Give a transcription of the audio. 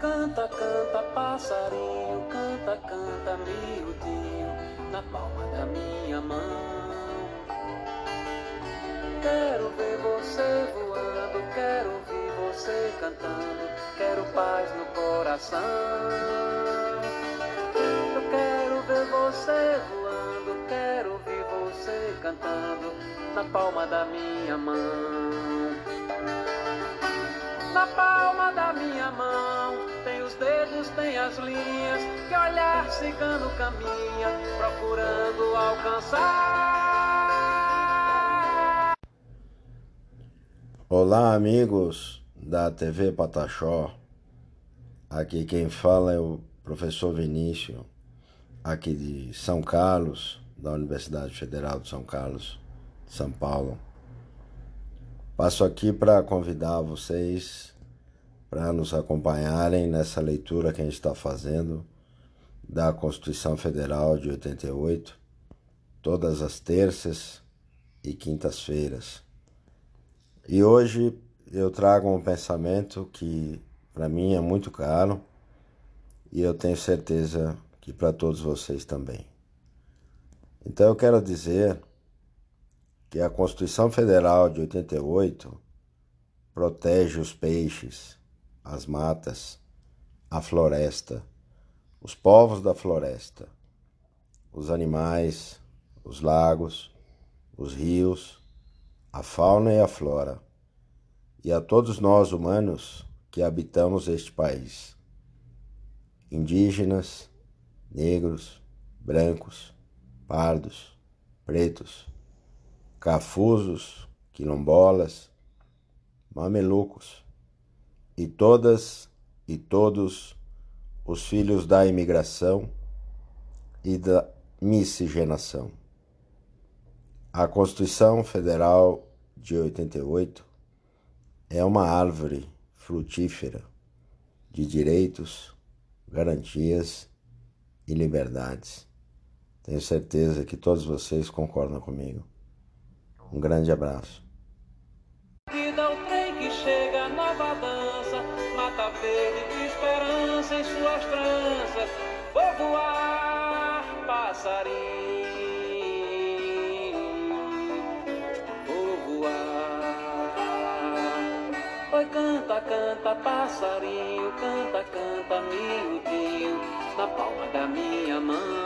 Canta, canta, passarinho, canta, canta, miudinho, na palma da minha mão. Quero ver você voando, quero ouvir você cantando, quero paz no coração. Eu quero ver você voando, quero ouvir você cantando, na palma da minha mão. Na palma da minha mão os dedos, tem as linhas que olhar cigano caminha procurando alcançar. Olá, amigos da TV Pataxó. Aqui quem fala é o professor Vinícius, aqui de São Carlos, da Universidade Federal de São Carlos, São Paulo. Passo aqui para convidar vocês para nos acompanharem nessa leitura que a gente está fazendo da Constituição Federal de 88, todas as terças e quintas-feiras. E hoje eu trago um pensamento que para mim é muito caro e eu tenho certeza que para todos vocês também. Então eu quero dizer que a Constituição Federal de 88 protege os peixes, as matas, a floresta, os povos da floresta, os animais, os lagos, os rios, a fauna e a flora, e a todos nós humanos que habitamos este país. Indígenas, negros, brancos, pardos, pretos, cafusos, quilombolas, mamelucos e todas e todos os filhos da imigração e da miscigenação. A Constituição Federal de 88 é uma árvore frutífera de direitos, garantias e liberdades. Tenho certeza que todos vocês concordam comigo. Um grande abraço. Verde de esperança em suas tranças. Vou voar, passarinho. Vou voar. Oi, canta, canta, passarinho, canta, canta, miudinho, na palma da minha mão.